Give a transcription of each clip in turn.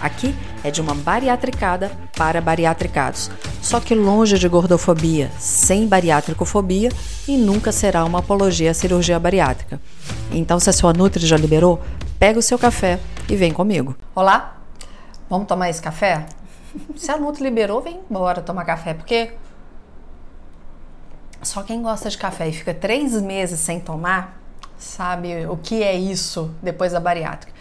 Aqui é de uma bariatricada para bariatricados, só que longe de gordofobia, sem bariátricofobia e nunca será uma apologia à cirurgia bariátrica. Então, se a sua Nutri já liberou, pega o seu café e vem comigo. Olá, vamos tomar esse café? Se a Nutri liberou, vem embora tomar café, porque só quem gosta de café e fica três meses sem tomar sabe o que é isso depois da bariátrica.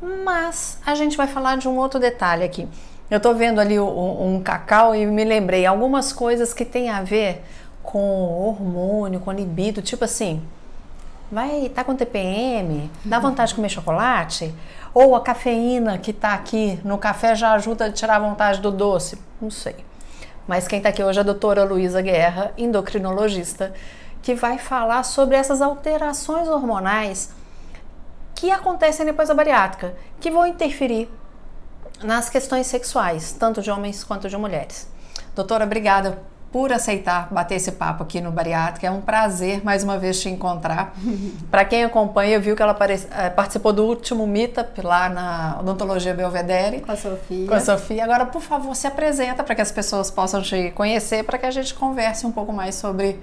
Mas a gente vai falar de um outro detalhe aqui. Eu tô vendo ali um, um cacau e me lembrei algumas coisas que tem a ver com hormônio, com libido, tipo assim, vai tá com TPM, dá vontade de comer chocolate? Ou a cafeína que tá aqui no café já ajuda a tirar a vontade do doce? Não sei. Mas quem tá aqui hoje é a doutora Luísa Guerra, endocrinologista, que vai falar sobre essas alterações hormonais que acontecem depois da bariátrica, que vão interferir nas questões sexuais, tanto de homens quanto de mulheres. Doutora, obrigada por aceitar bater esse papo aqui no Bariátrica. É um prazer mais uma vez te encontrar. Para quem acompanha, viu que ela eh, participou do último Meetup lá na Odontologia Belvedere. Com a Sofia. Com a Sofia. Agora, por favor, se apresenta para que as pessoas possam te conhecer, para que a gente converse um pouco mais sobre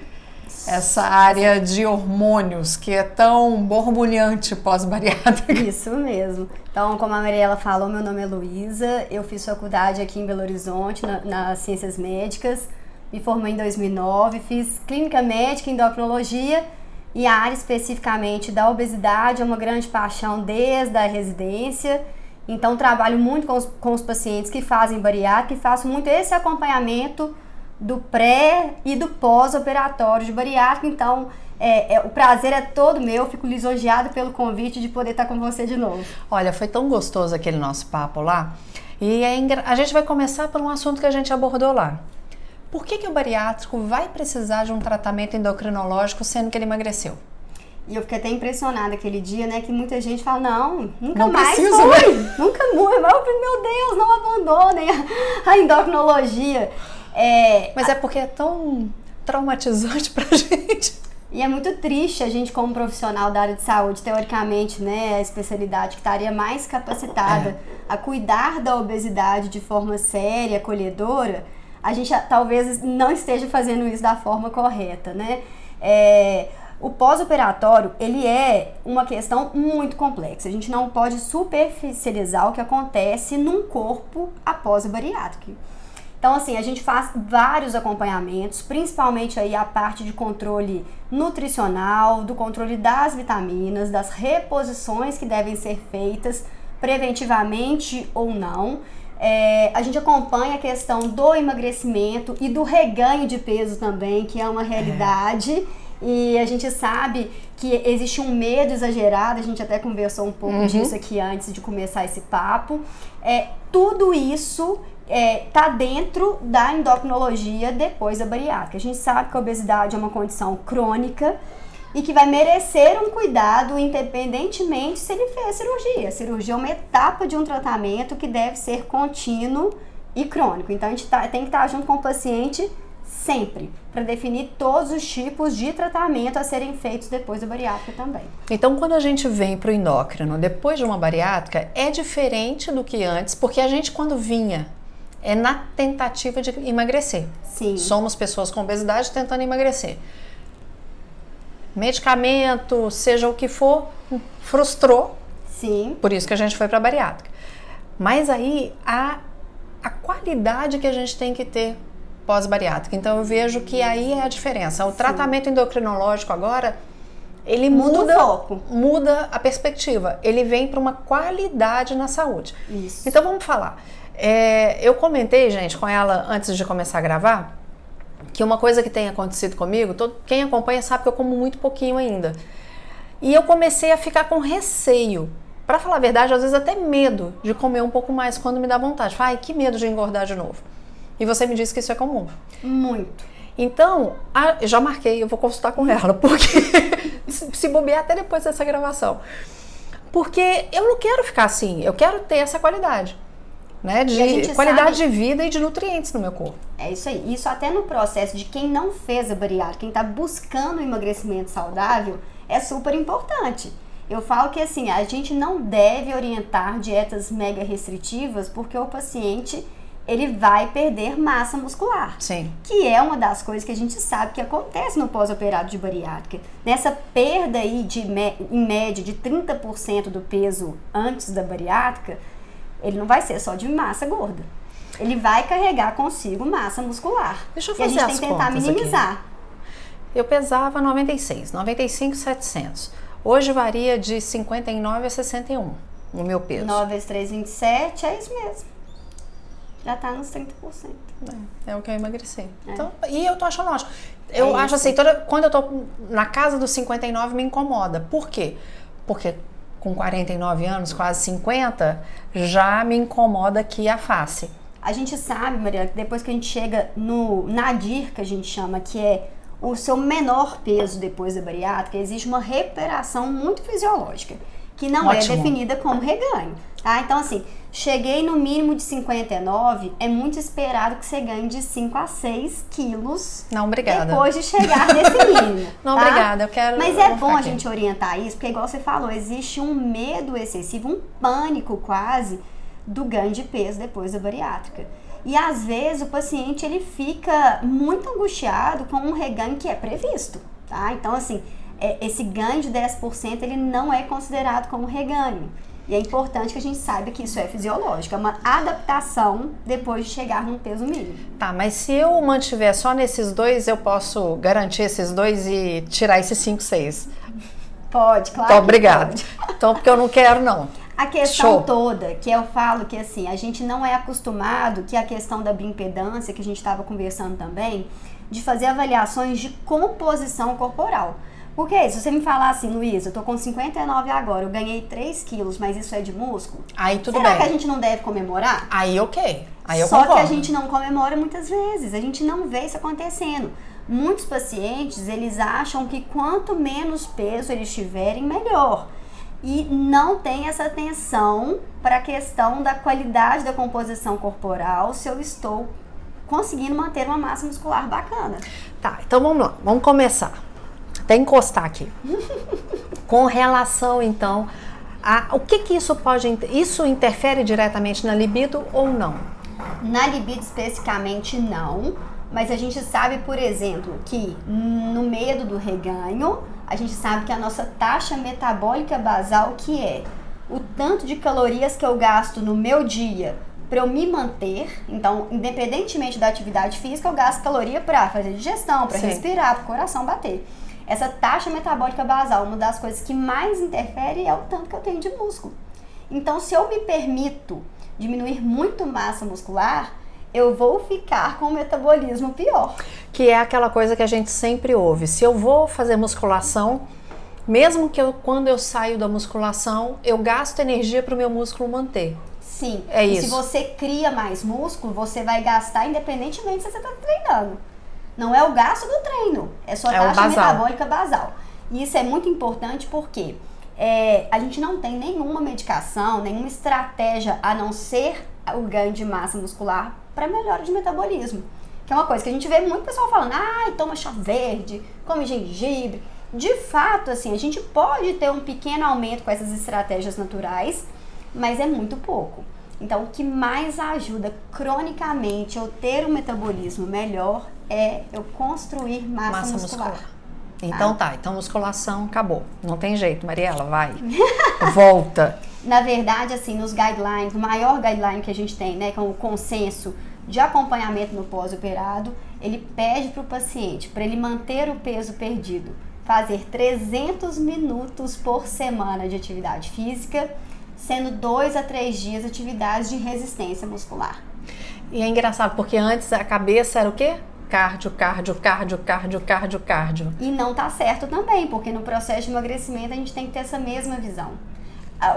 essa área de hormônios que é tão borbulhante pós-bariátrica. Isso mesmo. Então, como a Mariela falou, meu nome é Luísa, eu fiz faculdade aqui em Belo Horizonte, na, nas Ciências Médicas, me formei em 2009, fiz clínica médica, endocrinologia e a área especificamente da obesidade é uma grande paixão desde a residência. Então, trabalho muito com os, com os pacientes que fazem bariátrica e faço muito esse acompanhamento do pré e do pós-operatório de bariátrica. Então, é, é, o prazer é todo meu, fico lisonjeada pelo convite de poder estar com você de novo. Olha, foi tão gostoso aquele nosso papo lá. E é a gente vai começar por um assunto que a gente abordou lá. Por que, que o bariátrico vai precisar de um tratamento endocrinológico sendo que ele emagreceu? E eu fiquei até impressionada aquele dia, né? Que muita gente fala, não, nunca não mais precisa, foi. Né? Nunca mais. Meu Deus, não abandonem a endocrinologia. É, Mas é porque é tão traumatizante pra gente. E é muito triste a gente, como profissional da área de saúde, teoricamente, né, a especialidade que estaria mais capacitada é. a cuidar da obesidade de forma séria, acolhedora, a gente talvez não esteja fazendo isso da forma correta, né? É, o pós-operatório, ele é uma questão muito complexa. A gente não pode superficializar o que acontece num corpo após a bariátrica. Então, assim, a gente faz vários acompanhamentos, principalmente aí a parte de controle nutricional, do controle das vitaminas, das reposições que devem ser feitas preventivamente ou não. É, a gente acompanha a questão do emagrecimento e do reganho de peso também, que é uma realidade. É. E a gente sabe que existe um medo exagerado, a gente até conversou um pouco uhum. disso aqui antes de começar esse papo. É, tudo isso é, tá dentro da endocrinologia depois da bariátrica. A gente sabe que a obesidade é uma condição crônica e que vai merecer um cuidado independentemente se ele fez cirurgia. A cirurgia é uma etapa de um tratamento que deve ser contínuo e crônico. Então a gente tá, tem que estar junto com o paciente sempre, para definir todos os tipos de tratamento a serem feitos depois da bariátrica também. Então, quando a gente vem para o endócrino depois de uma bariátrica, é diferente do que antes, porque a gente, quando vinha é na tentativa de emagrecer. Sim. Somos pessoas com obesidade tentando emagrecer. Medicamento, seja o que for, frustrou. Sim. Por isso que a gente foi para a bariátrica. Mas aí a, a qualidade que a gente tem que ter pós-bariátrica. Então eu vejo que aí é a diferença. O Sim. tratamento endocrinológico agora ele muda, muda, muda a perspectiva. Ele vem para uma qualidade na saúde. Isso. Então vamos falar. É, eu comentei, gente, com ela antes de começar a gravar, que uma coisa que tem acontecido comigo, todo, quem acompanha sabe que eu como muito pouquinho ainda. E eu comecei a ficar com receio. Para falar a verdade, às vezes até medo de comer um pouco mais quando me dá vontade. Ai, que medo de engordar de novo. E você me disse que isso é comum. Muito. Então, a, já marquei, eu vou consultar com ela, porque se bobear até depois dessa gravação. Porque eu não quero ficar assim, eu quero ter essa qualidade. Né, de qualidade sabe, de vida e de nutrientes no meu corpo. É isso aí. Isso até no processo de quem não fez a bariátrica, quem está buscando um emagrecimento saudável, é super importante. Eu falo que assim, a gente não deve orientar dietas mega restritivas porque o paciente ele vai perder massa muscular. Sim. Que é uma das coisas que a gente sabe que acontece no pós-operado de bariátrica. Nessa perda aí de, em média de 30% do peso antes da bariátrica, ele não vai ser só de massa gorda. Ele vai carregar consigo massa muscular. Deixa eu fazer e a gente tem que tentar minimizar. Aqui. Eu pesava 96, 95, 700. Hoje varia de 59 a 61 o meu peso. 9 vezes 3, 27, é isso mesmo já está nos 30%. É, é o que eu emagreci. É. Então, e eu tô achando ótimo. Eu é acho assim, toda, quando eu tô na casa dos 59 me incomoda. Por quê? Porque com 49 anos, quase 50, já me incomoda aqui a face. A gente sabe, Maria, que depois que a gente chega no nadir, que a gente chama, que é o seu menor peso depois da bariátrica, existe uma recuperação muito fisiológica, que não é Ótimo. é definida como reganho. Tá? Então, assim, cheguei no mínimo de 59, é muito esperado que você ganhe de 5 a 6 quilos. Não, obrigada. Depois de chegar nesse mínimo. Não, tá? obrigada, eu quero. Mas é bom a gente orientar isso, porque, igual você falou, existe um medo excessivo, um pânico quase, do ganho de peso depois da bariátrica. E às vezes o paciente ele fica muito angustiado com um reganho que é previsto, tá? Então, assim, esse ganho de 10% ele não é considerado como reganho. E é importante que a gente saiba que isso é fisiológico, é uma adaptação depois de chegar num peso mínimo. Tá, mas se eu mantiver só nesses dois, eu posso garantir esses dois e tirar esses 5, 6? Pode, claro. Então, obrigado. Então, porque eu não quero, não. A questão Show. toda, que eu falo que assim, a gente não é acostumado, que a questão da bioimpedância, que a gente estava conversando também, de fazer avaliações de composição corporal. Porque se você me falar assim, Luiz, eu tô com 59 agora, eu ganhei 3 quilos, mas isso é de músculo. Aí tudo será bem. Será que a gente não deve comemorar? Aí ok. Aí eu Só concordo. que a gente não comemora muitas vezes, a gente não vê isso acontecendo. Muitos pacientes, eles acham que quanto menos peso eles tiverem, melhor. E não tem essa atenção para a questão da qualidade da composição corporal, se eu estou conseguindo manter uma massa muscular bacana. Tá, então vamos lá, vamos começar até encostar aqui. Com relação, então, a o que que isso pode isso interfere diretamente na libido ou não? Na libido especificamente não, mas a gente sabe, por exemplo, que no medo do reganho, a gente sabe que a nossa taxa metabólica basal que é o tanto de calorias que eu gasto no meu dia para eu me manter, então, independentemente da atividade física, eu gasto caloria para fazer digestão, para respirar, para o coração bater. Essa taxa metabólica basal, uma das coisas que mais interfere é o tanto que eu tenho de músculo. Então, se eu me permito diminuir muito massa muscular, eu vou ficar com o metabolismo pior. Que é aquela coisa que a gente sempre ouve. Se eu vou fazer musculação, mesmo que eu, quando eu saio da musculação, eu gasto energia para o meu músculo manter. Sim. É e isso. se você cria mais músculo, você vai gastar independentemente se você está treinando. Não é o gasto do treino, é sua é taxa metabólica basal. E isso é muito importante porque é, a gente não tem nenhuma medicação, nenhuma estratégia a não ser o ganho de massa muscular para melhora de metabolismo. Que é uma coisa que a gente vê muito pessoal falando, ai, toma chá verde, come gengibre. De fato, assim, a gente pode ter um pequeno aumento com essas estratégias naturais, mas é muito pouco. Então, o que mais ajuda cronicamente eu ter um metabolismo melhor é eu construir massa, massa muscular. muscular. Então tá. tá, então musculação acabou. Não tem jeito, Mariela, vai. Volta. Na verdade, assim, nos guidelines, o maior guideline que a gente tem, né, que é o consenso de acompanhamento no pós-operado, ele pede para o paciente, para ele manter o peso perdido, fazer 300 minutos por semana de atividade física, sendo dois a três dias atividades de resistência muscular. E é engraçado, porque antes a cabeça era o quê? Cardio, cardio, cardio, cardio, cardio, cardio. E não tá certo também, porque no processo de emagrecimento a gente tem que ter essa mesma visão.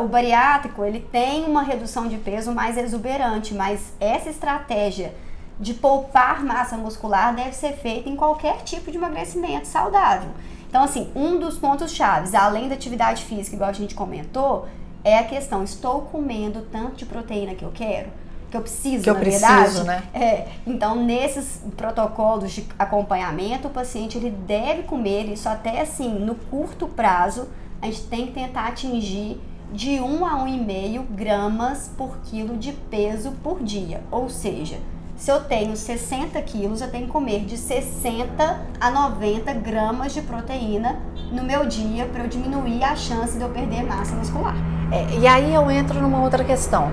O bariátrico, ele tem uma redução de peso mais exuberante, mas essa estratégia de poupar massa muscular deve ser feita em qualquer tipo de emagrecimento saudável. Então, assim, um dos pontos chaves, além da atividade física, igual a gente comentou, é a questão: estou comendo tanto de proteína que eu quero? Que eu preciso, que eu na preciso, verdade. né? É, então, nesses protocolos de acompanhamento, o paciente ele deve comer isso até assim, no curto prazo, a gente tem que tentar atingir de 1 a 1,5 gramas por quilo de peso por dia. Ou seja, se eu tenho 60 quilos, eu tenho que comer de 60 a 90 gramas de proteína no meu dia para eu diminuir a chance de eu perder massa muscular. É, e aí eu entro numa outra questão.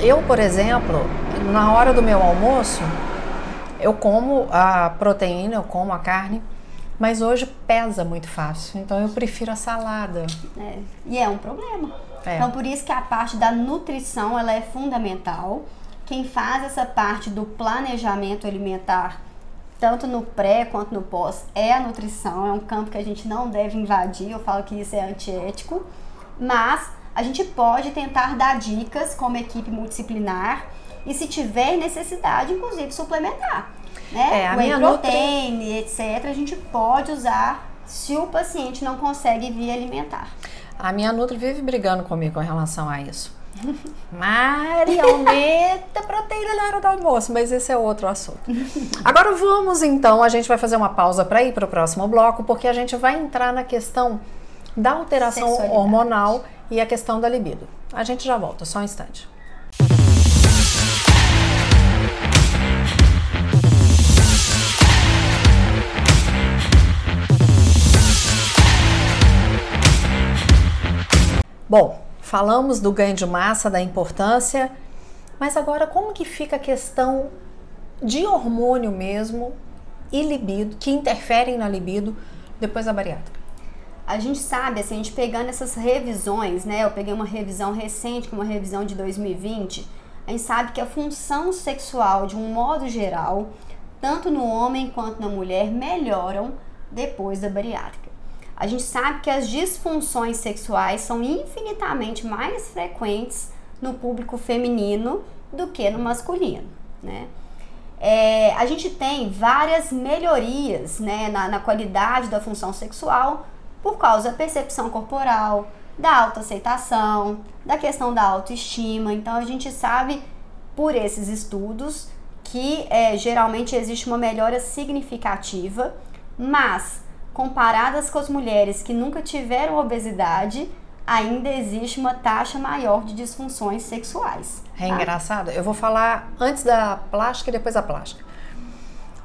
Eu, por exemplo, na hora do meu almoço, eu como a proteína, eu como a carne, mas hoje pesa muito fácil, então eu prefiro a salada. É, e é um problema. É. Então por isso que a parte da nutrição ela é fundamental. Quem faz essa parte do planejamento alimentar, tanto no pré quanto no pós, é a nutrição. É um campo que a gente não deve invadir. Eu falo que isso é antiético, mas a gente pode tentar dar dicas como equipe multidisciplinar e se tiver necessidade, inclusive suplementar. Né? É, a Whey minha protein, etc. A gente pode usar se o paciente não consegue via alimentar. A minha Nutri vive brigando comigo em relação a isso. Mari, aumenta a proteína na hora do almoço, mas esse é outro assunto. Agora vamos então, a gente vai fazer uma pausa para ir para o próximo bloco, porque a gente vai entrar na questão da alteração hormonal e a questão da libido. A gente já volta, só um instante. Bom, falamos do ganho de massa, da importância, mas agora como que fica a questão de hormônio mesmo e libido, que interferem na libido depois da bariátrica? A gente sabe, assim, a gente pegando essas revisões, né? Eu peguei uma revisão recente, uma revisão de 2020. A gente sabe que a função sexual, de um modo geral, tanto no homem quanto na mulher, melhoram depois da bariátrica. A gente sabe que as disfunções sexuais são infinitamente mais frequentes no público feminino do que no masculino, né? É, a gente tem várias melhorias né, na, na qualidade da função sexual por causa da percepção corporal, da autoaceitação, da questão da autoestima. Então a gente sabe por esses estudos que é, geralmente existe uma melhora significativa, mas comparadas com as mulheres que nunca tiveram obesidade, ainda existe uma taxa maior de disfunções sexuais. É tá? engraçado. Eu vou falar antes da plástica e depois da plástica.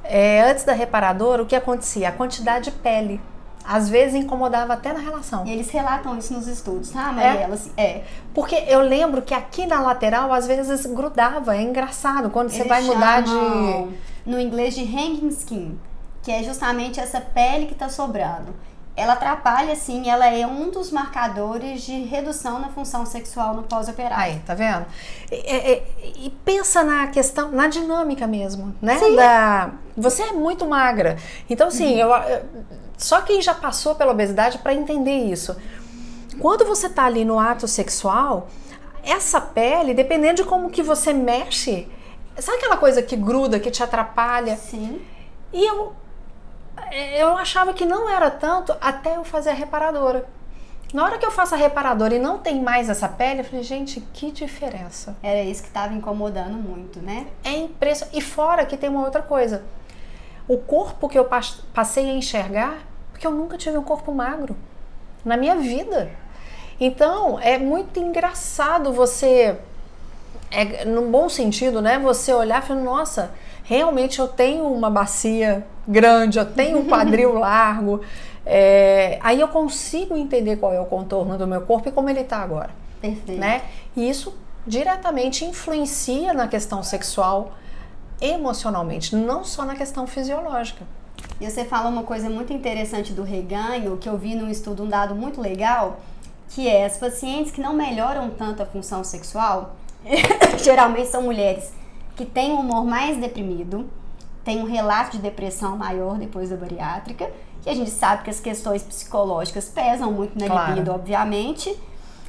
É, antes da reparadora, o que acontecia? A quantidade de pele. Às vezes incomodava até na relação. E eles relatam isso nos estudos, tá, Mariela? É. é. Porque eu lembro que aqui na lateral, às vezes grudava. É engraçado. Quando você Eles vai mudar de. No inglês de hanging skin, que é justamente essa pele que tá sobrando. Ela atrapalha, sim, ela é um dos marcadores de redução na função sexual no pós-operário. Aí, tá vendo? E, e- e pensa na questão, na dinâmica mesmo, né? Sim. Da, você é muito magra. Então, assim, eu, eu- só quem já passou pela obesidade para entender isso. Quando você tá ali no ato sexual, essa pele, dependendo de como que você mexe, sabe aquela coisa que gruda, que te atrapalha? Sim. E eu, eu achava que não era tanto até eu fazer a reparadora. Na hora que eu faço a reparadora e não tem mais essa pele, eu falei, gente, que diferença. Era isso que estava incomodando muito, né? É impressionante. E fora que tem uma outra coisa. O corpo que eu pas- passei a enxergar, porque eu nunca tive um corpo magro na minha vida. Então, é muito engraçado você, é, num bom sentido, né? Você olhar e falar, nossa, realmente eu tenho uma bacia grande, eu tenho um quadril largo. É, aí eu consigo entender qual é o contorno do meu corpo e como ele está agora Perfeito. né? E isso diretamente influencia na questão sexual emocionalmente, não só na questão fisiológica. E você fala uma coisa muito interessante do reganho, que eu vi num estudo, um dado muito legal, que é as pacientes que não melhoram tanto a função sexual, geralmente são mulheres que têm um humor mais deprimido, têm um relato de depressão maior depois da bariátrica, que a gente sabe que as questões psicológicas pesam muito na Claro. libido, obviamente,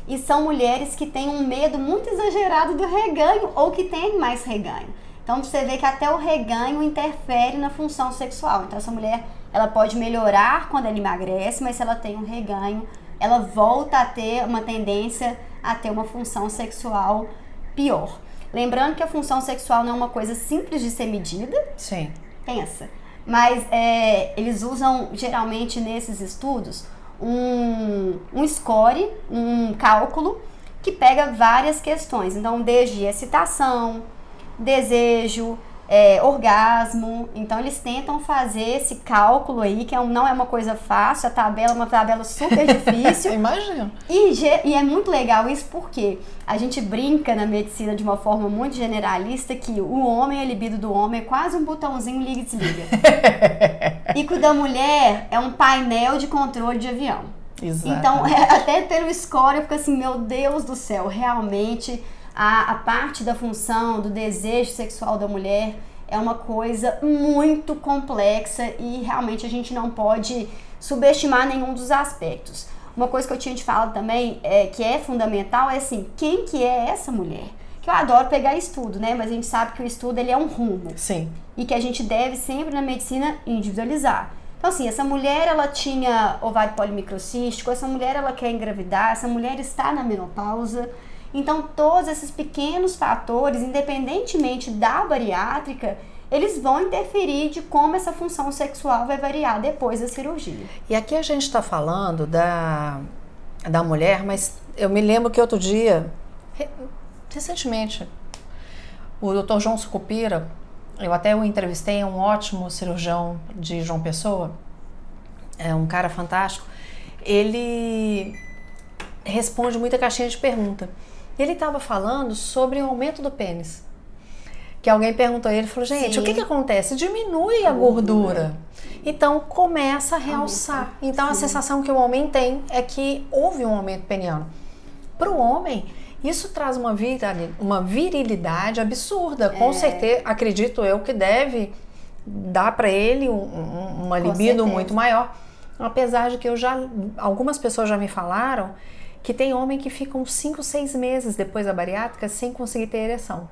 e são mulheres que têm um medo muito exagerado do reganho ou que têm mais reganho. Então você vê que até o reganho interfere na função sexual. Então essa mulher, ela pode melhorar quando ela emagrece, mas se ela tem um reganho, ela volta a ter uma tendência a ter uma função sexual pior. Lembrando que a função sexual não é uma coisa simples de ser medida. Sim. Pensa. Mas é, eles usam geralmente nesses estudos um, um score, um cálculo que pega várias questões. Então, desde excitação, desejo, é, orgasmo. Então eles tentam fazer esse cálculo aí, que é um, não é uma coisa fácil, a tabela é uma tabela super difícil. Imagina. E, e, é muito legal isso porque a gente brinca na medicina de uma forma muito generalista que o homem, a libido do homem é quase um botãozinho liga e desliga. e que o da mulher é um painel de controle de avião. Exato. Então, é, até pelo score eu fico assim, meu Deus do céu, realmente a, a parte da função, do desejo sexual da mulher é uma coisa muito complexa e realmente a gente não pode subestimar nenhum dos aspectos. Uma coisa que eu tinha te falado também, é, que é fundamental, é assim, quem que é essa mulher? Que eu adoro pegar estudo, né? Mas a gente sabe que o estudo ele é um rumo. Sim. E que a gente deve sempre na medicina individualizar. Então, assim, essa mulher ela tinha ovário polimicrocístico, essa mulher ela quer engravidar, essa mulher está na menopausa. Então, todos esses pequenos fatores, independentemente da bariátrica, eles vão interferir de como essa função sexual vai variar depois da cirurgia. E aqui a gente está falando da, da mulher, mas eu me lembro que outro dia, recentemente, o Dr. João Sucupira, eu até o entrevistei, é um ótimo cirurgião de João Pessoa, é um cara fantástico. Ele responde muita caixinha de pergunta. Ele estava falando sobre o aumento do pênis. Que alguém perguntou a ele, falou, gente, Sim. o que, que acontece? Diminui a, a gordura. gordura. Então começa a realçar. Então Sim. a sensação que o homem tem é que houve um aumento peniano. Para o homem, isso traz uma, uma virilidade absurda. Com é. certeza, acredito eu que deve dar para ele um, um, uma libido muito maior. Apesar de que eu já algumas pessoas já me falaram que tem homem que fica uns 5, 6 meses depois da bariátrica sem conseguir ter ereção.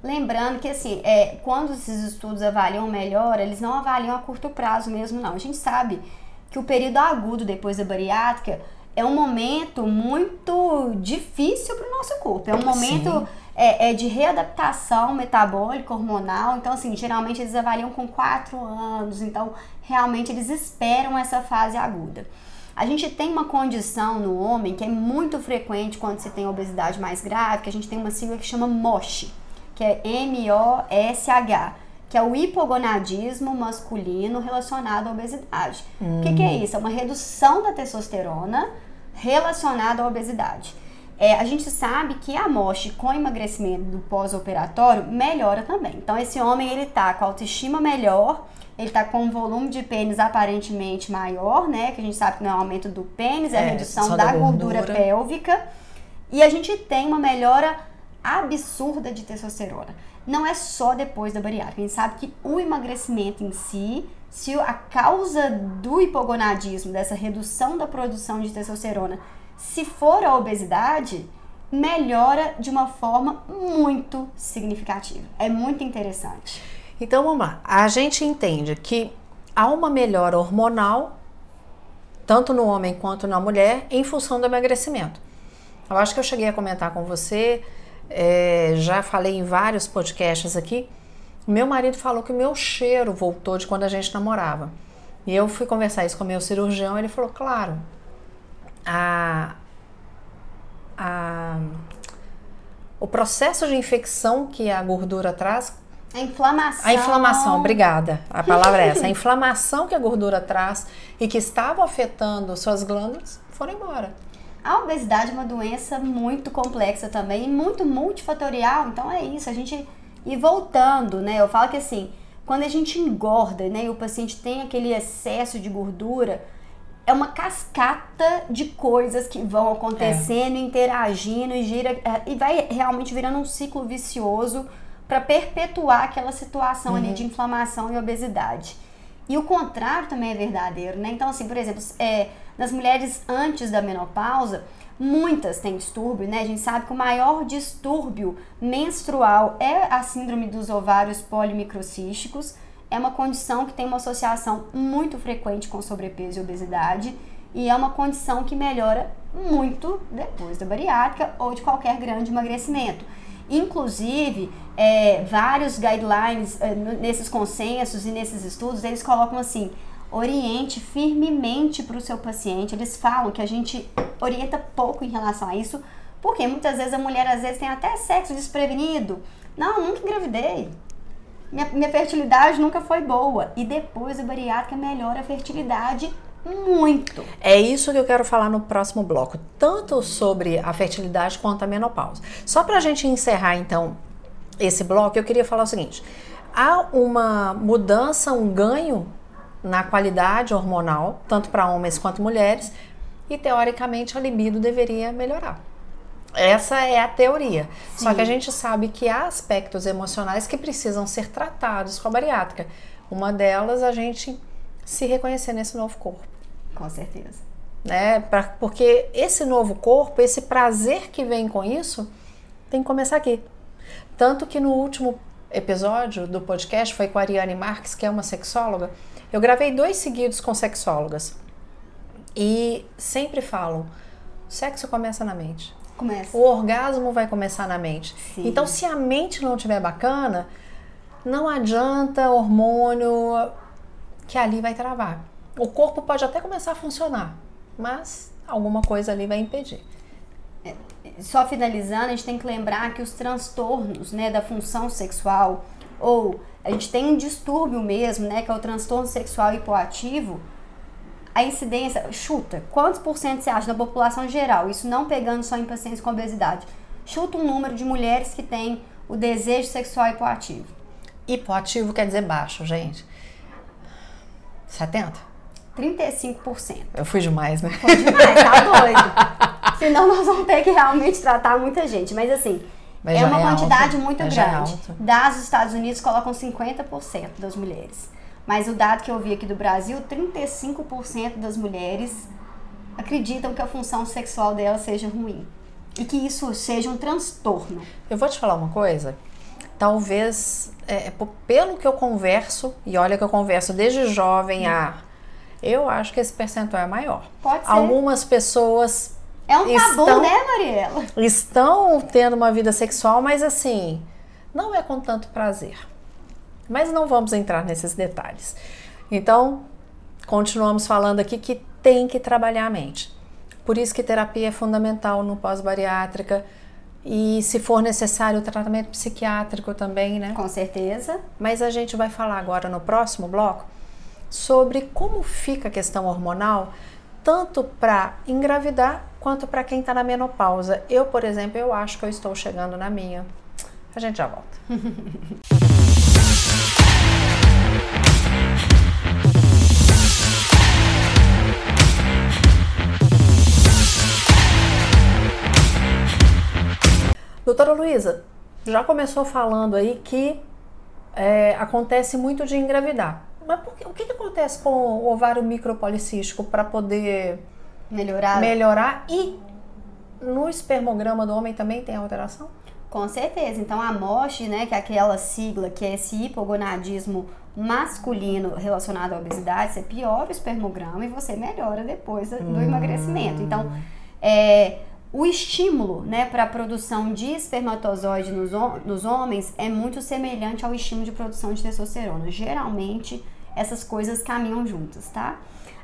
Lembrando que assim, é, quando esses estudos avaliam melhor, eles não avaliam a curto prazo mesmo, não. A gente sabe que o período agudo depois da bariátrica é um momento muito difícil para o nosso corpo. É um momento é, é, de readaptação metabólica, hormonal. Então, assim, geralmente eles avaliam com 4 anos. Então, realmente eles esperam essa fase aguda. A gente tem uma condição no homem que é muito frequente quando se tem obesidade mais grave, que a gente tem uma sigla que chama MOSH, que é M-O-S-H, que é o hipogonadismo masculino relacionado à obesidade. Hum. O que, que, é isso? É uma redução da testosterona relacionada à obesidade. É, a gente sabe que a MOSH com emagrecimento do pós-operatório melhora também. Então, esse homem ele tá com a autoestima melhor, ele está com um volume de pênis aparentemente maior, né? Que a gente sabe que não é um aumento do pênis, é, é a redução da, da gordura. gordura pélvica. E a gente tem uma melhora absurda de testosterona. Não é só depois da bariátrica. A gente sabe que o emagrecimento em si, se a causa do hipogonadismo, dessa redução da produção de testosterona, se for a obesidade, melhora de uma forma muito significativa. É muito interessante. Então vamos lá. A gente entende que há uma melhora hormonal, tanto no homem quanto na mulher, em função do emagrecimento. Eu acho que eu cheguei a comentar com você, é, já falei em vários podcasts aqui. Meu marido falou que o meu cheiro voltou de quando a gente namorava. E eu fui conversar isso com o meu cirurgião, ele falou, claro, a, a, o processo de infecção que a gordura traz a inflamação. A inflamação, obrigada. A palavra é essa. A inflamação que a gordura traz e que estava afetando suas glândulas foram embora. A obesidade é uma doença muito complexa também e muito multifatorial. Então é isso, a gente ir voltando, né? Eu falo que assim, quando a gente engorda, né, e o paciente tem aquele excesso de gordura, é uma cascata de coisas que vão acontecendo, é. interagindo e gira é, e vai realmente virando um ciclo vicioso para perpetuar aquela situação uhum. ali de inflamação e obesidade. E o contrário também é verdadeiro, né? Então, assim, por exemplo, é, nas mulheres antes da menopausa, Muitas têm distúrbio, né? A gente sabe que o maior distúrbio menstrual é a síndrome dos ovários polimicrocísticos. É uma condição que tem uma associação muito frequente com sobrepeso e obesidade e é uma condição que melhora muito depois da bariátrica ou de qualquer grande emagrecimento. Inclusive, é, vários guidelines é, nesses consensos e nesses estudos, eles colocam assim, oriente firmemente para o seu paciente. Eles falam que a gente orienta pouco em relação a isso, porque muitas vezes a mulher às vezes tem até sexo desprevenido. Não, nunca engravidei. Minha, minha fertilidade nunca foi boa. E depois a bariátrica melhora a fertilidade muito. É isso que eu quero falar no próximo bloco, tanto sobre a fertilidade quanto a menopausa. Só para a gente encerrar então esse bloco, eu queria falar o seguinte: há uma mudança, um ganho na qualidade hormonal, tanto para homens quanto mulheres, e teoricamente a libido deveria melhorar. Essa é a teoria. Sim. Só que a gente sabe que há aspectos emocionais que precisam ser tratados com a bariátrica. Uma delas, a gente se reconhecer nesse novo corpo. Com certeza. Né? Pra, porque esse novo corpo, esse prazer que vem com isso, tem que começar aqui. Tanto que no último episódio do podcast foi com a Ariane Marques, que é uma sexóloga. Eu gravei dois seguidos com sexólogas. E sempre falo: sexo começa na mente. Começa. O orgasmo vai começar na mente. Sim. Então, se a mente não estiver bacana, não adianta hormônio que ali vai travar. O corpo pode até começar a funcionar, mas alguma coisa ali vai impedir. É, só finalizando, a gente tem que lembrar que os transtornos né, da função sexual, ou a gente tem um distúrbio mesmo, né, que é o transtorno sexual hipoativo, a incidência, chuta, quantos por cento você acha da população geral? Isso não pegando só em pacientes com obesidade. Chuta um número de mulheres que têm o desejo sexual hipoativo. Hipoativo quer dizer baixo, gente. 70? 35%. Eu fui demais, né? Foi demais, tá doido. Senão nós vamos ter que realmente tratar muita gente. Mas assim, Mas é uma é quantidade muito é grande. É das Estados Unidos colocam 50% das mulheres. Mas o dado que eu vi aqui do Brasil, 35% das mulheres acreditam que a função sexual dela seja ruim. E que isso seja um transtorno. Eu vou te falar uma coisa. Talvez, é, pelo que eu converso, e olha que eu converso desde jovem a eu acho que esse percentual é maior. Pode ser. Algumas pessoas. É um tabu, estão, né, Mariela? Estão tendo uma vida sexual, mas assim, não é com tanto prazer. Mas não vamos entrar nesses detalhes. Então, continuamos falando aqui que tem que trabalhar a mente. Por isso que terapia é fundamental no pós-bariátrica. E se for necessário, o tratamento psiquiátrico também, né? Com certeza. Mas a gente vai falar agora no próximo bloco sobre como fica a questão hormonal, tanto para engravidar quanto para quem está na menopausa. Eu, por exemplo, eu acho que eu estou chegando na minha. A gente já volta. Doutora Luísa, já começou falando aí que é, acontece muito de engravidar. Mas que, o que, que, acontece com o ovário micropolicístico para poder melhorar? melhorar? E no espermograma do homem também tem alteração? Com certeza. Então a MOSH, né, que é aquela sigla que é esse hipogonadismo masculino relacionado à obesidade, você piora o espermograma e você melhora depois do hum. emagrecimento. Então, é, o estímulo né, para a produção de espermatozoide nos, nos homens é muito semelhante ao estímulo de produção de testosterona. Geralmente, essas coisas caminham juntas, tá?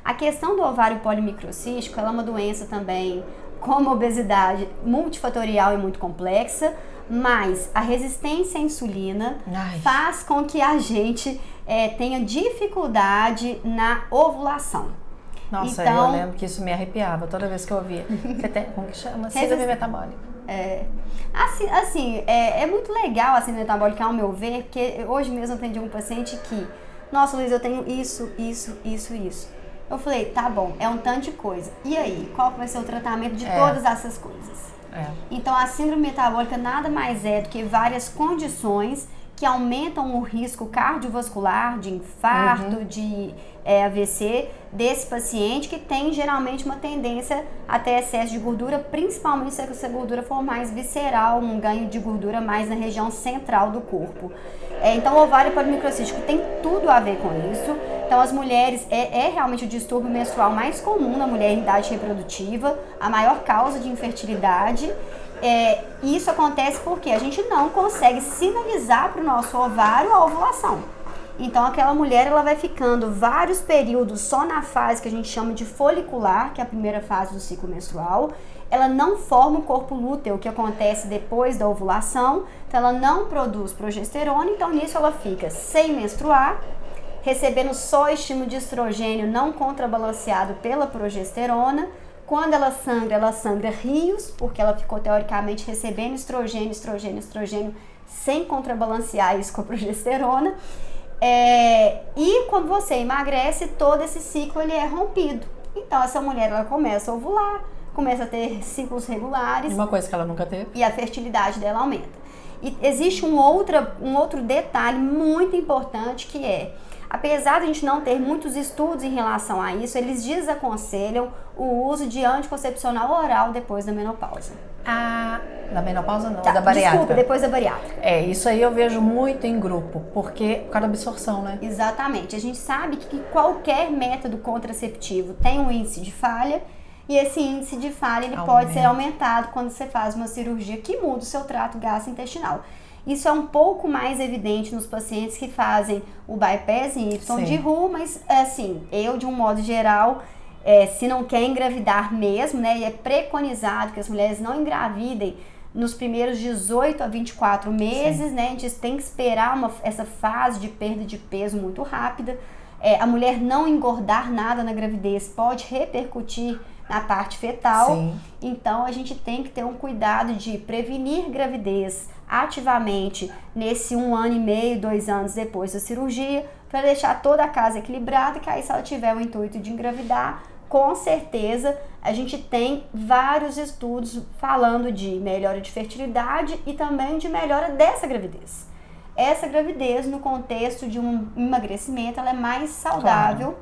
A questão do ovário polimicrocístico é uma doença também, como obesidade, multifatorial e muito complexa, mas a resistência à insulina Ai. faz com que a gente é, tenha dificuldade na ovulação. Nossa, então, eu lembro que isso me arrepiava toda vez que eu ouvia. Você tem, como que chama? Síndrome metabólica. É. Assim, assim é, é, muito legal a síndrome metabólica, ao meu ver, porque hoje mesmo eu atendi um paciente que, nossa, Luiz, eu tenho isso, isso, isso, isso. Eu falei, tá bom, é um tanto de coisa. E aí, qual vai ser o tratamento de é. todas essas coisas? É. Então, a síndrome metabólica nada mais é do que várias condições que aumentam o risco cardiovascular, de infarto, uhum. de é, AVC desse paciente que tem geralmente uma tendência a ter excesso de gordura, principalmente se essa gordura for mais visceral, um ganho de gordura mais na região central do corpo. É, então, o ovário polimicrocístico tem tudo a ver com isso. Então, as mulheres, é, é realmente o distúrbio menstrual mais comum na mulher em idade reprodutiva, a maior causa de infertilidade. É, isso acontece porque a gente não consegue sinalizar para o nosso ovário a ovulação. Então aquela mulher ela vai ficando vários períodos só na fase que a gente chama de folicular, que é a primeira fase do ciclo menstrual. Ela não forma o corpo lúteo, que acontece depois da ovulação. Então ela não produz progesterona, então nisso ela fica sem menstruar, recebendo só estímulo de estrogênio não contrabalanceado pela progesterona. Quando ela sangra, ela sangra rios, porque ela ficou teoricamente recebendo estrogênio, estrogênio, estrogênio, sem contrabalancear isso com a progesterona. É, e quando você emagrece, todo esse ciclo ele é rompido. Então essa mulher ela começa a ovular, começa a ter ciclos regulares. Uma coisa que ela nunca teve. E a fertilidade dela aumenta. E existe um, outra, um outro detalhe muito importante que é Apesar de a gente não ter muitos estudos em relação a isso, eles desaconselham o uso de anticoncepcional oral depois da menopausa. Ah, da menopausa não, tá, da bariátrica. Desculpa, depois da bariátrica. É, isso aí eu vejo muito em grupo, porque por causa da absorção, né? Exatamente. A gente sabe que qualquer método contraceptivo tem um índice de falha e esse índice de falha ele pode ser aumentado quando você faz uma cirurgia que muda o seu trato gastrointestinal. Isso é um pouco mais evidente nos pacientes que fazem o bypass em Y Sim. de RU, mas assim, eu de um modo geral, é, se não quer engravidar mesmo, né, e é preconizado que as mulheres não engravidem nos primeiros 18 a 24 meses, Sim. né, a gente tem que esperar uma, essa fase de perda de peso muito rápida. É, a mulher não engordar nada na gravidez pode repercutir na parte fetal. Sim. Então a gente tem que ter um cuidado de prevenir gravidez ativamente nesse um ano e meio, dois anos depois da cirurgia, para deixar toda a casa equilibrada, que aí se ela tiver o intuito de engravidar, com certeza a gente tem vários estudos falando de melhora de fertilidade e também de melhora dessa gravidez. Essa gravidez, no contexto de um emagrecimento, ela é mais saudável,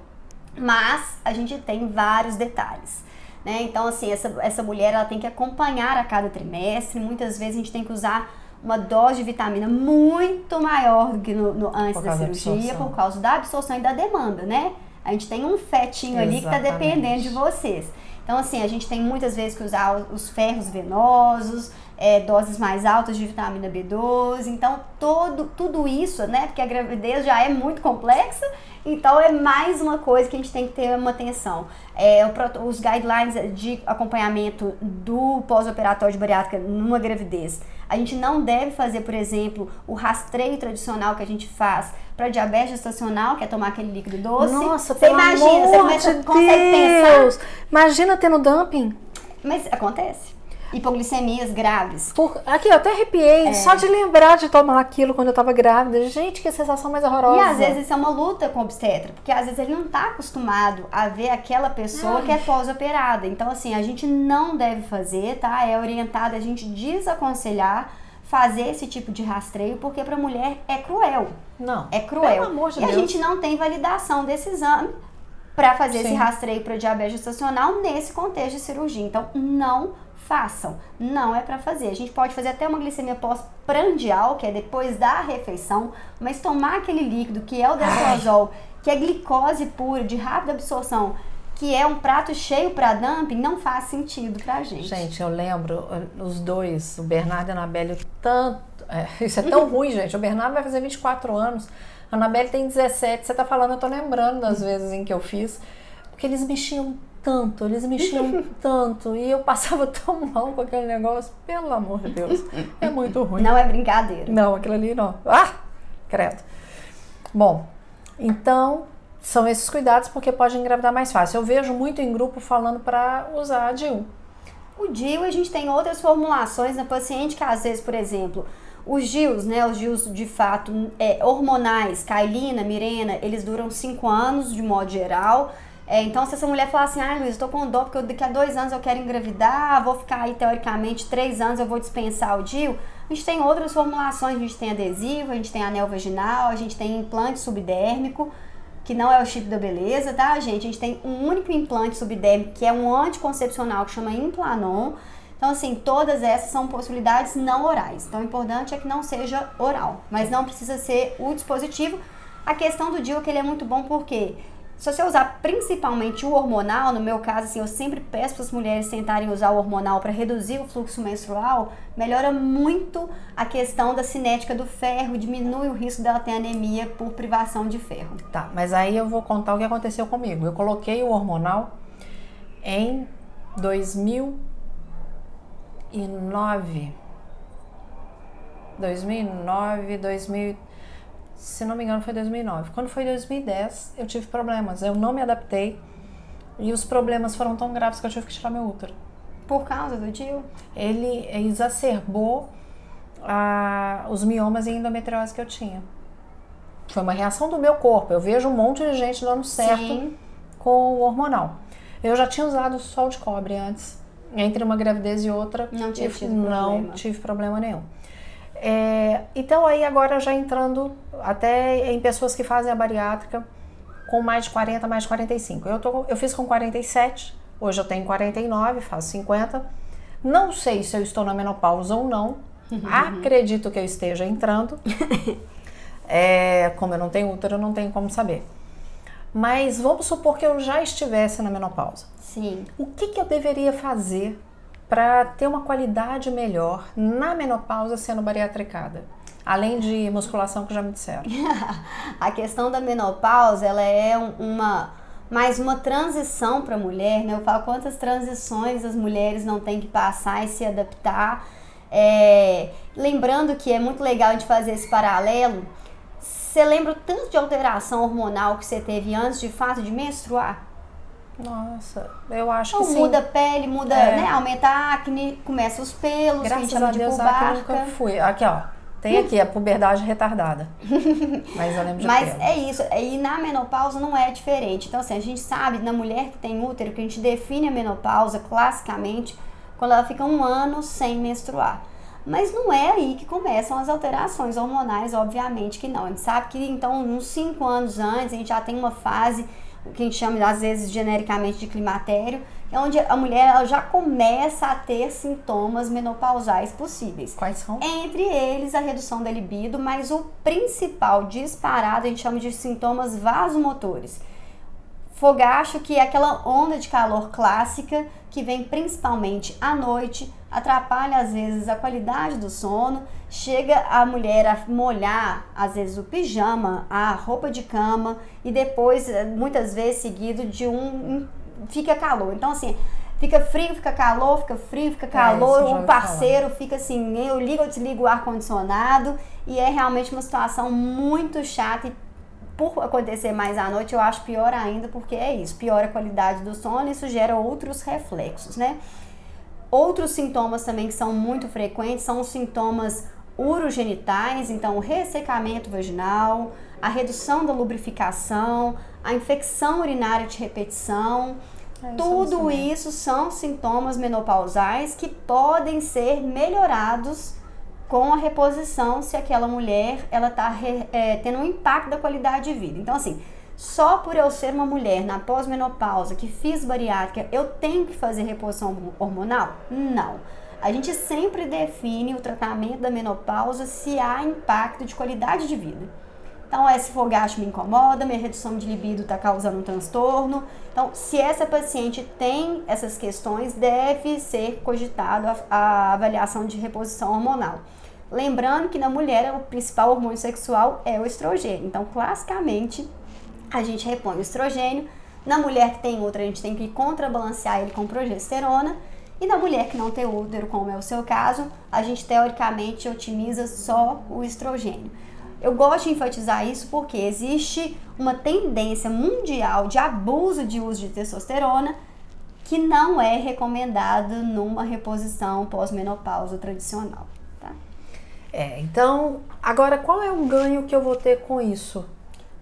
claro. mas a gente tem vários detalhes. Né? Então, assim, essa, essa mulher ela tem que acompanhar a cada trimestre. Muitas vezes a gente tem que usar uma dose de vitamina muito maior do que no, no antes da cirurgia, por causa da absorção e da demanda, né? A gente tem um fetinho Exatamente. ali que está dependendo de vocês. Então, assim, a gente tem muitas vezes que usar os ferros venosos, é, doses mais altas de vitamina B12. Então, todo, tudo isso, né? Porque a gravidez já é muito complexa, então é mais uma coisa que a gente tem que ter uma atenção. É, os guidelines de acompanhamento do pós-operatório de bariátrica numa gravidez a gente não deve fazer, por exemplo, o rastreio tradicional que a gente faz para diabetes gestacional, que é tomar aquele líquido doce. Nossa, você imagina, você começa, de consegue Deus. pensar. Imagina tendo dumping. Mas acontece hipoglicemias graves. Por, aqui, eu até arrepiei, é. só de lembrar de tomar aquilo quando eu tava grávida. Gente, que sensação mais horrorosa. E às vezes isso é uma luta com o obstetra, porque às vezes ele não tá acostumado a ver aquela pessoa Ai. que é pós-operada. Então, assim, a gente não deve fazer, tá? É orientado a gente desaconselhar fazer esse tipo de rastreio, porque para mulher é cruel. Não. É cruel. De e Deus. a gente não tem validação desse exame para fazer Sim. esse rastreio para diabetes gestacional nesse contexto de cirurgia. Então, não façam. Não é para fazer. A gente pode fazer até uma glicemia pós-prandial, que é depois da refeição, mas tomar aquele líquido que é o destrozol, que é glicose pura, de rápida absorção, que é um prato cheio para dumping, não faz sentido pra gente. Gente, eu lembro eh, os dois, o Bernardo e a Anabelle, tanto. É, isso é tão ruim, gente. O Bernardo vai fazer 24 anos, a Anabelle tem 17. Você tá falando, eu tô lembrando das vezes em que eu fiz, porque eles mexiam tanto, eles mexiam tanto e eu passava tão mal com aquele negócio, pelo amor de Deus, é muito ruim. Não é brincadeira. Não, aquilo ali não. Ah, credo. Bom, então são esses cuidados porque pode engravidar mais fácil. Eu vejo muito em grupo falando para usar a DIU. O DIU, a gente tem outras formulações na paciente que às vezes, por exemplo, os DIUs, né, os DIUs de fato é, hormonais, Kailina, Mirena, eles duram 5 anos de modo geral É, então, se essa mulher falar assim, ah, Luiz, eu tô com dor porque eu, daqui a dois anos eu quero engravidar, vou ficar aí teoricamente três anos, eu vou dispensar o DIU. A gente tem outras formulações, a gente tem adesivo, a gente tem anel vaginal, a gente tem implante subdérmico, que não é o chip da beleza, tá, gente? A gente tem um único implante subdérmico, que é um anticoncepcional, que chama Implanon. Então, assim, todas essas são possibilidades não orais. Então, o importante é que não seja oral, mas não precisa ser o dispositivo. A questão do DIU é que ele é muito bom porque se você usar principalmente o hormonal, no meu caso, assim, eu sempre peço para as mulheres tentarem usar o hormonal para reduzir o fluxo menstrual, melhora muito a questão da cinética do ferro, diminui o risco dela ter anemia por privação de ferro. Tá, mas aí eu vou contar o que aconteceu comigo. Eu coloquei o hormonal em 2009. 2009, 2000 se não me engano, foi 2009. Quando foi 2010, eu tive problemas. Eu não me adaptei e os problemas foram tão graves que eu tive que tirar meu útero. Por causa do DIU? Ele exacerbou ah, os miomas e endometriose que eu tinha. Foi uma reação do meu corpo. Eu vejo um monte de gente dando certo Sim. com o hormonal. Eu já tinha usado sol de cobre antes. Entre uma gravidez e outra, não, tive, não tive problema nenhum. É, então aí agora já entrando até em pessoas que fazem a bariátrica com mais de 40, mais de 45. Eu, tô, eu fiz com 47, hoje eu tenho 49, faço 50. Não sei se eu estou na menopausa ou não. Uhum. Acredito que eu esteja entrando. é, como eu não tenho útero, eu não tenho como saber. Mas vamos supor que eu já estivesse na menopausa. Sim. O que, que eu deveria fazer para ter uma qualidade melhor na menopausa sendo bariatricada? Além de musculação que já me disseram. a questão da menopausa, ela é uma mais uma transição para a mulher, né? Eu falo quantas transições as mulheres não têm que passar e se adaptar. É, lembrando que é muito legal gente fazer esse paralelo. Você lembra o tanto de alteração hormonal que você teve antes de fato de menstruar? Nossa, eu acho então, que sim. muda a pele, muda, é. né? Aumenta a acne, começa os pelos, Graças que a gente chama a Deus, de pubarca. nunca fui. Aqui, ó. Tem aqui a puberdade retardada. Mas eu lembro de Mas é isso. E na menopausa não é diferente. Então, assim, a gente sabe, na mulher que tem útero, que a gente define a menopausa classicamente quando ela fica um ano sem menstruar. Mas não é aí que começam as alterações hormonais, obviamente que não. A gente sabe que então, uns 5 anos antes, a gente já tem uma fase o que a gente chama às vezes genericamente de climatério, é onde a mulher ela já começa a ter sintomas menopausais possíveis. Quais são? Entre eles a redução da libido, mas o principal disparado a gente chama de sintomas vasomotores. Fogacho, que é aquela onda de calor clássica que vem principalmente à noite, atrapalha às vezes a qualidade do sono, chega a mulher a molhar às vezes o pijama, a roupa de cama e depois eh, muitas vezes seguido de um fica calor. Então assim, fica frio, fica calor, fica frio, fica é, calor, é, o parceiro falar. fica assim, eu ligo ou desligo o ar condicionado e é realmente uma situação muito chata e por acontecer mais à noite, eu acho pior ainda, porque é isso, piora a qualidade do sono e isso gera outros reflexos, né? Outros sintomas também que são muito frequentes são os sintomas urogenitais, então o ressecamento vaginal, a redução da lubrificação, a infecção urinária de repetição. É, Tudo isso são sintomas menopausais que podem ser melhorados com a reposição se aquela mulher ela está é, tendo um impacto da qualidade de vida. Então, assim, só por eu ser uma mulher na pós-menopausa que fiz bariátrica, eu tenho que fazer reposição hormonal? Não. A gente sempre define o tratamento da menopausa se há impacto de qualidade de vida. Então, esse fogacho me incomoda, minha redução de libido está causando um transtorno. Então, se essa paciente tem essas questões, deve ser cogitado a, a avaliação de reposição hormonal. Lembrando que na mulher o principal hormônio sexual é o estrogênio. Então, classicamente, a gente repõe o estrogênio. Na mulher que tem outra, a gente tem que contrabalancear ele com progesterona. E na mulher que não tem útero, como é o seu caso, a gente teoricamente otimiza só o estrogênio. Eu gosto de enfatizar isso porque existe uma tendência mundial de abuso de uso de testosterona que não é recomendado numa reposição pós-menopausa tradicional. É, então, agora qual é o ganho que eu vou ter com isso?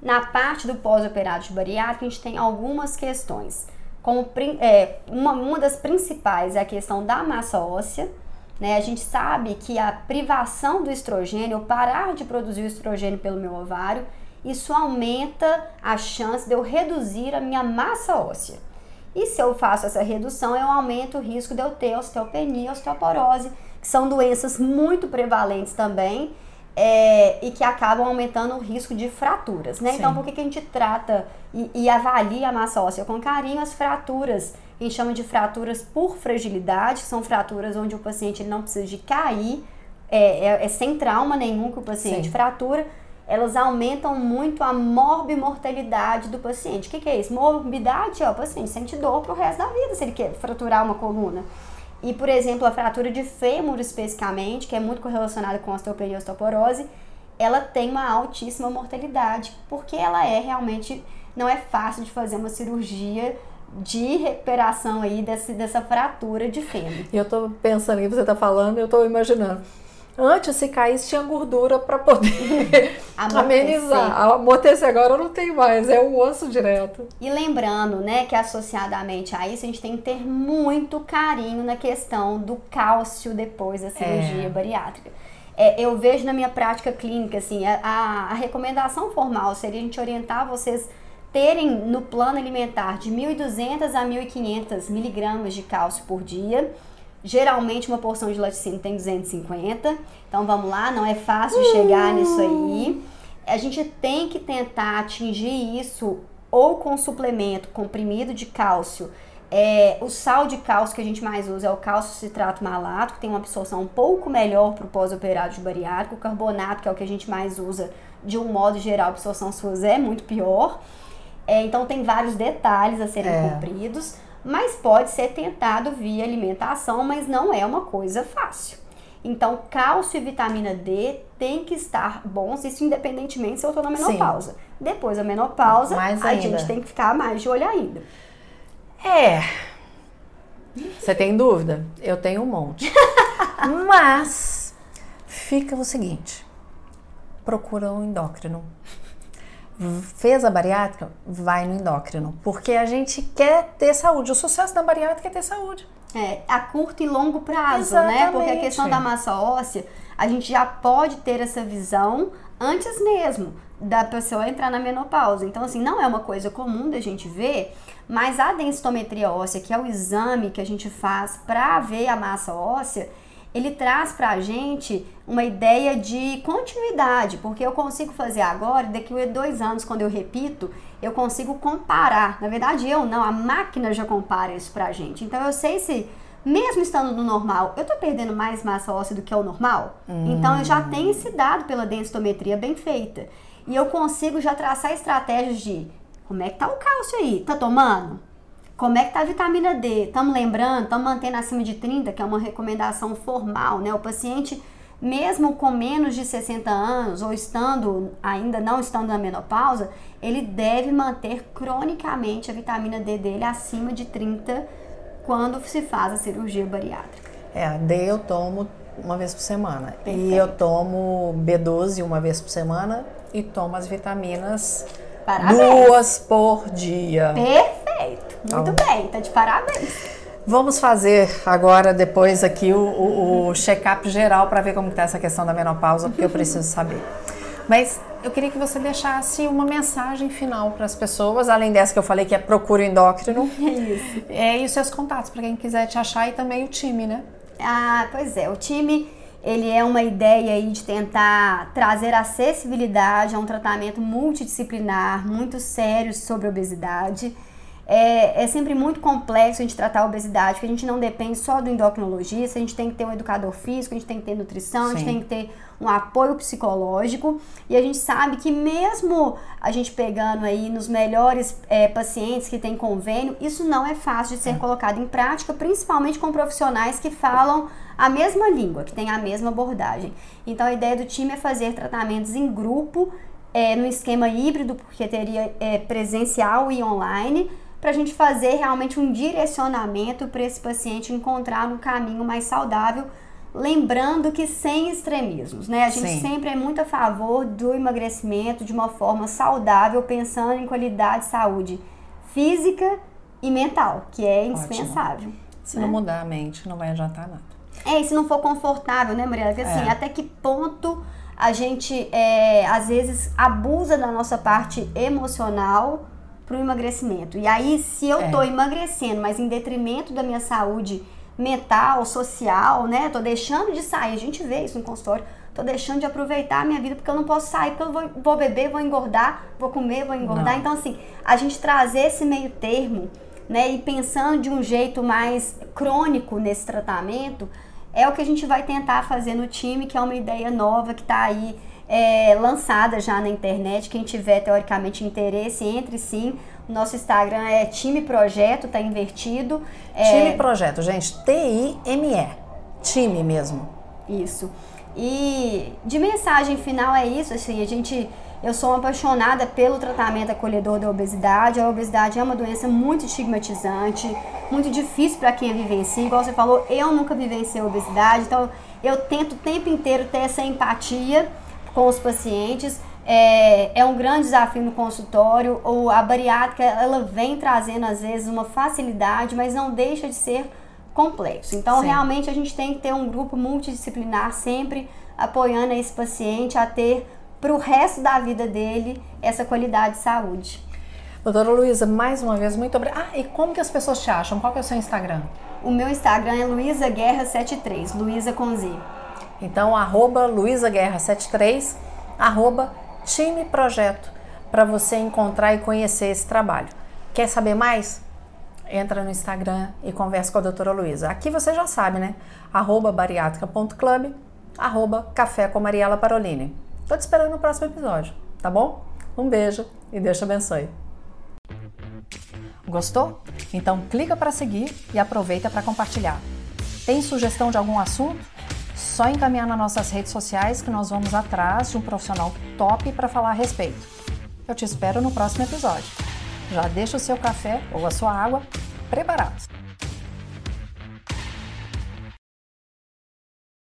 Na parte do pós-operário de bariátrica, a gente tem algumas questões. Como, é, uma, uma das principais é a questão da massa óssea. Né? A gente sabe que a privação do estrogênio, parar de produzir o estrogênio pelo meu ovário, isso aumenta a chance de eu reduzir a minha massa óssea. E se eu faço essa redução, eu aumento o risco de eu ter osteopenia osteoporose, que são doenças muito prevalentes também é, e que acabam aumentando o risco de fraturas, né? Então, por que, que a gente trata e, e, avalia a massa óssea com carinho as fraturas? A gente chama de fraturas por fragilidade, são fraturas onde o paciente não precisa de cair, é, é, é sem trauma nenhum que o paciente Sim. fratura, elas aumentam muito a morbimortalidade do paciente. O que, que é isso? Morbidade é o paciente sente dor pro resto da vida se ele quer fraturar uma coluna. E, por exemplo, a fratura de fêmur especificamente, que é muito correlacionada com osteopenia e osteoporose, ela tem uma altíssima mortalidade, porque ela é realmente não é fácil de fazer uma cirurgia de recuperação aí desse, dessa fratura de fêmur. Eu tô pensando que você tá falando, eu tô imaginando Antes, se caísse, tinha gordura para poder amenizar. Amortecer agora não tem mais, é o osso direto. E lembrando, né, que associadamente a isso, a gente tem que ter muito carinho na questão do cálcio depois da cirurgia é. bariátrica. É, eu vejo na minha prática clínica, assim, a, a recomendação formal seria a gente orientar vocês terem no plano alimentar de 1.200 a 1.500 miligramas de cálcio por dia Geralmente uma porção de laticínio tem 250. Então vamos lá, não é fácil de chegar nisso aí. A gente tem que tentar atingir isso ou com suplemento comprimido de cálcio. É, o sal de cálcio que a gente mais usa é o cálcio citrato malato, que tem uma absorção um pouco melhor para o pós-operário de bariátrico. O carbonato, que é o que a gente mais usa, de um modo geral, a absorção suas é muito pior. É, então tem vários detalhes a serem é. cumpridos mas pode ser tentado via alimentação, mas não é uma coisa fácil. Então, cálcio e vitamina D tem que estar bons, isso independentemente se eu estou na menopausa. Sim. Depois da menopausa, mais a gente tem que ficar mais de olho ainda. É. Você tem dúvida? Eu tenho um monte. Mas fica o seguinte: procura um endócrino fez a bariátrica, vai no endócrino, porque a gente quer ter saúde. O sucesso da bariátrica é ter saúde. É, a curto e longo prazo, Exatamente. né? Porque a questão da massa óssea, a gente já pode ter essa visão antes mesmo da pessoa entrar na menopausa. Então, assim, não é uma coisa comum da gente ver, mas a densitometria óssea, que é o exame que a gente faz para ver a massa óssea, ele traz para a gente uma ideia de continuidade, porque eu consigo fazer agora, daqui a dois anos, quando eu repito, eu consigo comparar. Na verdade, eu não, a máquina já compara isso para a gente. Então, eu sei se, mesmo estando no normal, eu estou perdendo mais massa óssea do que o normal. Hum. Então, eu já tenho esse dado pela densitometria bem feita. E eu consigo já traçar estratégias de como é que tá o cálcio aí? Tá tomando? Como é que tá a vitamina D? Estamos lembrando, estamos mantendo acima de 30, que é uma recomendação formal, né? O paciente, mesmo com menos de 60 anos ou estando ainda não estando na menopausa, ele deve manter cronicamente a vitamina D dele acima de 30 quando se faz a cirurgia bariátrica. É, a D eu tomo uma vez por semana. Perfeito. E eu tomo B12 uma vez por semana e tomo as vitaminas Parabéns. duas por dia. Perfeito. Muito então, bem, tá de parabéns. Vamos fazer agora, depois aqui, o, o, o check-up geral para ver como está essa questão da menopausa, porque eu preciso saber. Mas eu queria que você deixasse uma mensagem final para as pessoas, além dessa que eu falei que é procura o endócrino. Isso. É, e os seus contatos, para quem quiser te achar, e também o time, né? Ah, pois é. O time, ele é uma ideia aí de tentar trazer acessibilidade a um tratamento multidisciplinar, muito sério sobre obesidade é, é, sempre muito complexo a gente tratar a obesidade, porque a gente não depende só do endocrinologista, a gente tem que ter um educador físico, a gente tem que ter nutrição, Sim. a gente tem que ter um apoio psicológico. E a gente sabe que mesmo a gente pegando aí nos melhores é, pacientes que têm convênio, isso não é fácil de ser é. colocado em prática, principalmente com profissionais que falam a mesma língua, que têm a mesma abordagem. Então a ideia do time é fazer tratamentos em grupo, é, no esquema híbrido, porque teria é, presencial e online para a gente fazer realmente um direcionamento para esse paciente encontrar um caminho mais saudável lembrando que sem extremismos, né? A gente Sim. sempre é muito a favor do emagrecimento de uma forma saudável, pensando em qualidade de saúde física e mental, que é indispensável. Ótimo. Se né? não mudar a mente, não vai adiantar nada. É, e se não for confortável, né, Mariana? Porque assim, é. até que ponto a gente é, às vezes abusa da nossa parte emocional para o emagrecimento. E aí, se eu é. tô emagrecendo, mas em detrimento da minha saúde mental, social, né? Tô deixando de sair, a gente vê isso no consultório. Tô deixando de aproveitar a minha vida porque eu não posso sair, porque eu vou, vou beber, vou engordar, vou comer, vou engordar. Não. Então, assim, a gente trazer esse meio termo, né? E pensando de um jeito mais crônico nesse tratamento, é o que a gente vai tentar fazer no time, que é uma ideia nova que está aí é, lançada já na internet. Quem tiver teoricamente interesse, entre sim. O nosso Instagram é Time Projeto, tá invertido. É... Time Projeto, gente, T-I-M-E. Time mesmo. Isso. E de mensagem final é isso, assim, a gente eu sou apaixonada pelo tratamento acolhedor da obesidade. A obesidade é uma doença muito estigmatizante, muito difícil para quem a vivencia. Igual você falou, eu nunca vivenciei a obesidade, então eu tento o tempo inteiro ter essa empatia com os pacientes. É, é um grande desafio no consultório. Ou a bariátrica ela vem trazendo às vezes uma facilidade, mas não deixa de ser complexo. Então, Sim. realmente a gente tem que ter um grupo multidisciplinar sempre apoiando esse paciente a ter para o resto da vida dele essa qualidade de saúde. Doutora Luísa, mais uma vez, muito obrigada. Ah, e como que as pessoas te acham? Qual que é o seu Instagram? O meu Instagram é Luísa Guerra 73, Luísa com Z. Então, arroba Luísa Guerra 73, arroba Time Projeto, para você encontrar e conhecer esse trabalho. Quer saber mais? Entra no Instagram e conversa com a doutora Luísa. Aqui você já sabe, né? Arroba bariátrica.club, arroba café com Mariela Parolini. Tô te esperando no próximo episódio, tá bom? Um beijo e Deus te abençoe. Gostou? Então clica para seguir e aproveita para compartilhar. Tem sugestão de algum assunto? Só encaminhar nas nossas redes sociais que nós vamos atrás de um profissional top para falar a respeito. Eu te espero no próximo episódio. Já deixa o seu café ou a sua água preparados.